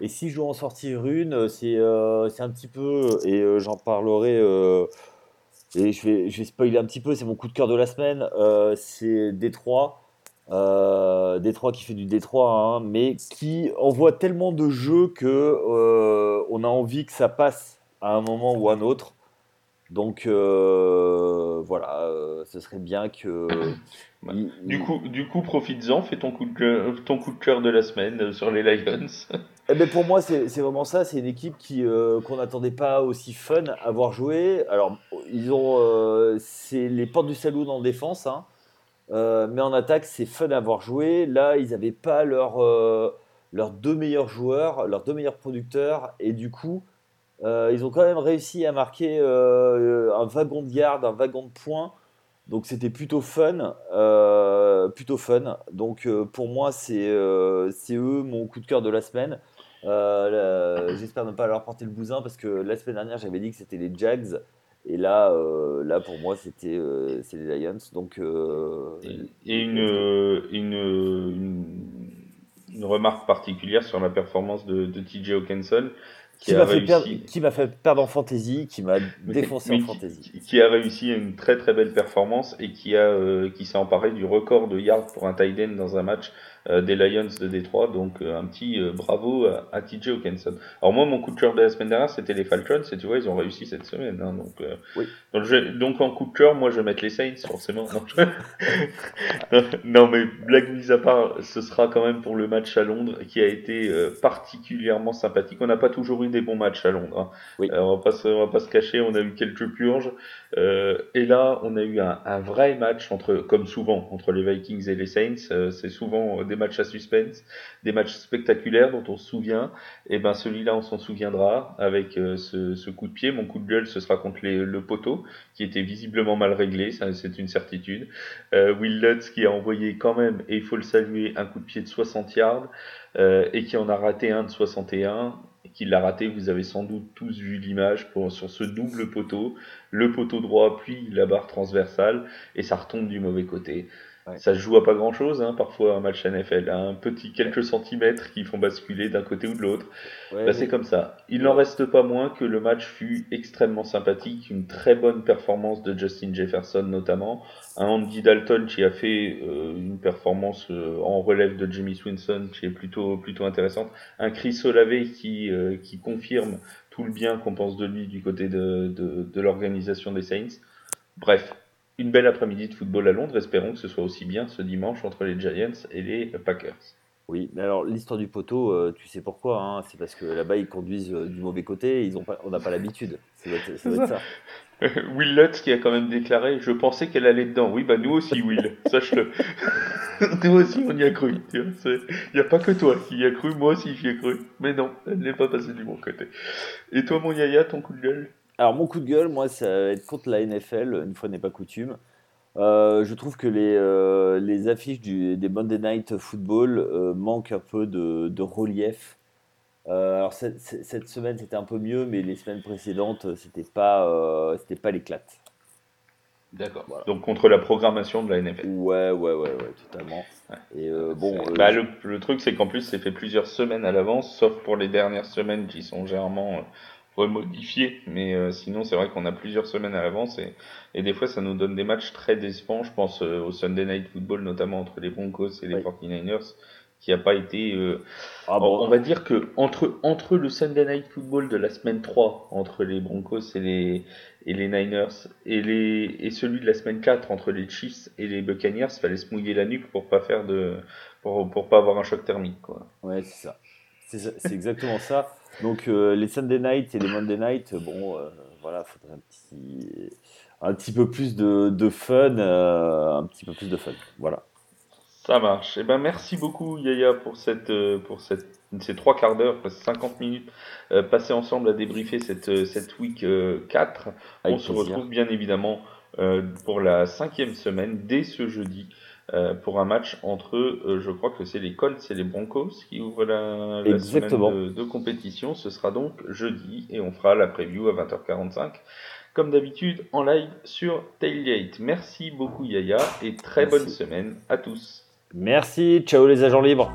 Et si je dois en sortir une, c'est euh, un petit peu, et j'en parlerai, et je vais, je spoiler un petit peu, c'est mon coup de cœur de la semaine, c'est Détroit. Détroit qui fait du Détroit, hein, mais qui envoie tellement de jeux que on a envie que ça passe à un moment ou à un autre. Donc euh, voilà, euh, ce serait bien que. du coup, du coup, profites-en, fais ton coup de cœur, ton coup de cœur de la semaine euh, sur les Lions. (laughs) Eh ben pour moi, c'est vraiment ça. C'est une équipe qui qu'on n'attendait pas aussi fun à voir jouer. Alors, ils ont, c'est les portes du saloon en défense, hein. mais en attaque, c'est fun à voir jouer. Là, ils n'avaient pas leurs leurs deux meilleurs joueurs, leurs deux meilleurs producteurs, et du coup. Euh, ils ont quand même réussi à marquer euh, un wagon de garde, un wagon de points. Donc c'était plutôt fun, euh, plutôt fun. Donc pour moi c'est eux mon coup de cœur de la semaine. J'espère ne pas leur porter le bousin parce que la semaine dernière j'avais dit que c'était les Jags et là, là pour moi c'était les Lions. Donc et, une, une, une, remarque particulière sur la performance de, de TJ Hawkinson qui, m'a fait, fait perdre en fantasy, qui m'a défoncé en fantasy. Qui, a réussi une très très belle performance et qui a euh, qui s'est emparé du record de yards pour un tight end dans un match des Lions de Détroit. Donc euh, un petit bravo à, TJ Hawkinson. Alors moi mon coup de cœur de la semaine dernière c'était les Falcons et tu vois ils ont réussi cette semaine. Hein, donc, oui. donc, donc, en coup de cœur moi je vais mettre les Saints forcément. (laughs) Non, non mais blague mise à part, ce sera quand même pour le match à Londres qui a été particulièrement sympathique. On n'a pas toujours eu des bons matchs à Londres. Hein. Oui. Euh, on, va pas se, on va pas se cacher, on a eu quelques purges. Euh, et là, on a eu un, un, vrai match entre, comme souvent, entre les Vikings et les Saints. Euh, c'est souvent des matchs à suspense, des matchs spectaculaires dont on se souvient. Et ben celui-là, on s'en souviendra avec ce, ce, coup de pied. Mon coup de gueule, ce sera contre le poteau, qui était visiblement mal réglé, c'est une certitude. Will Lutz qui a envoyé quand même, et il faut le saluer, un coup de pied de 60 yards. et qui en a raté un de 61 qu'il l'a raté. Vous avez sans doute tous vu l'image sur ce double poteau, le poteau droit puis la barre transversale, et ça retombe du mauvais côté. Ça se joue à pas grand chose, hein, parfois un match NFL, un petit quelques centimètres qui font basculer d'un côté ou de l'autre. Bah, c'est comme ça. Il n'en reste pas moins que le match fut extrêmement sympathique, une très bonne performance de Justin Jefferson notamment, un Andy Dalton qui a fait euh, une performance euh, en relève de Jimmy Swinson qui est plutôt plutôt intéressante, un Chris Olave qui euh, qui confirme tout le bien qu'on pense de lui du côté de, de, de l'organisation des Saints. Bref, une belle après-midi de football à Londres. Espérons que ce soit aussi bien ce dimanche entre les Giants et les Packers. Oui, mais alors l'histoire du poteau, euh, tu sais pourquoi hein C'est parce que là-bas ils conduisent euh, du mauvais côté, ils ont pas, on n'a pas l'habitude. Ça doit être ça. (laughs) Will Lutz qui a quand même déclaré Je pensais qu'elle allait dedans. Oui, bah nous aussi, Will, (laughs) sache-le. (laughs) nous aussi, on y a cru. Il n'y a pas que toi qui y a cru, moi aussi j'y ai cru. Mais non, elle n'est pas passée du bon côté. Et toi, mon Yaya, ton coup de gueule? Alors, mon coup de gueule, moi, ça va être contre la NFL, une fois n'est pas coutume. Euh, je trouve que les, euh, les affiches du, des Monday Night Football euh, manquent un peu de, de relief. alors cette, cette semaine c'était un peu mieux, mais les semaines précédentes c'était pas c'était pas l'éclate. D'accord. Donc contre la programmation de la NFL. Ouais ouais ouais ouais totalement. Et bon. Bah, le, le, truc c'est qu'en plus c'est fait plusieurs semaines à l'avance, sauf pour les dernières semaines qui sont généralement remodifier. Mais euh, sinon, c'est vrai qu'on a plusieurs semaines à l'avance et, et, des fois, ça nous donne des matchs très décevants. Je pense euh, au Sunday Night Football, notamment entre les Broncos et les 49ers, qui a pas été. Euh, ah bon. On va dire que entre, entre le Sunday Night Football de la semaine 3, entre les Broncos et les, et les Niners, et, les, et celui de la semaine 4, entre les Chiefs et les Buccaneers, il fallait se mouiller la nuque pour pas faire de. pour, pour pas avoir un choc thermique. Quoi. Ouais, c'est ça. C'est exactement ça. Donc euh, les Sunday night et les Monday night, bon, euh, voilà, faudrait un petit, un petit peu plus de, de fun, euh, un petit peu plus de fun, voilà. Ça marche. Et eh ben merci beaucoup Yaya pour cette, pour cette, ces trois quarts d'heure, 50 minutes passées ensemble à débriefer cette, cette week 4. On se retrouve bien évidemment pour la cinquième semaine dès ce jeudi. Euh, pour un match entre, euh, je crois que c'est les Colts et les Broncos qui ouvrent la, semaine de, compétition. Ce sera donc jeudi et on fera la preview à 20h45, comme d'habitude en live sur Tailgate. Merci beaucoup Yaya et très bonne semaine à tous. Merci, ciao les agents libres.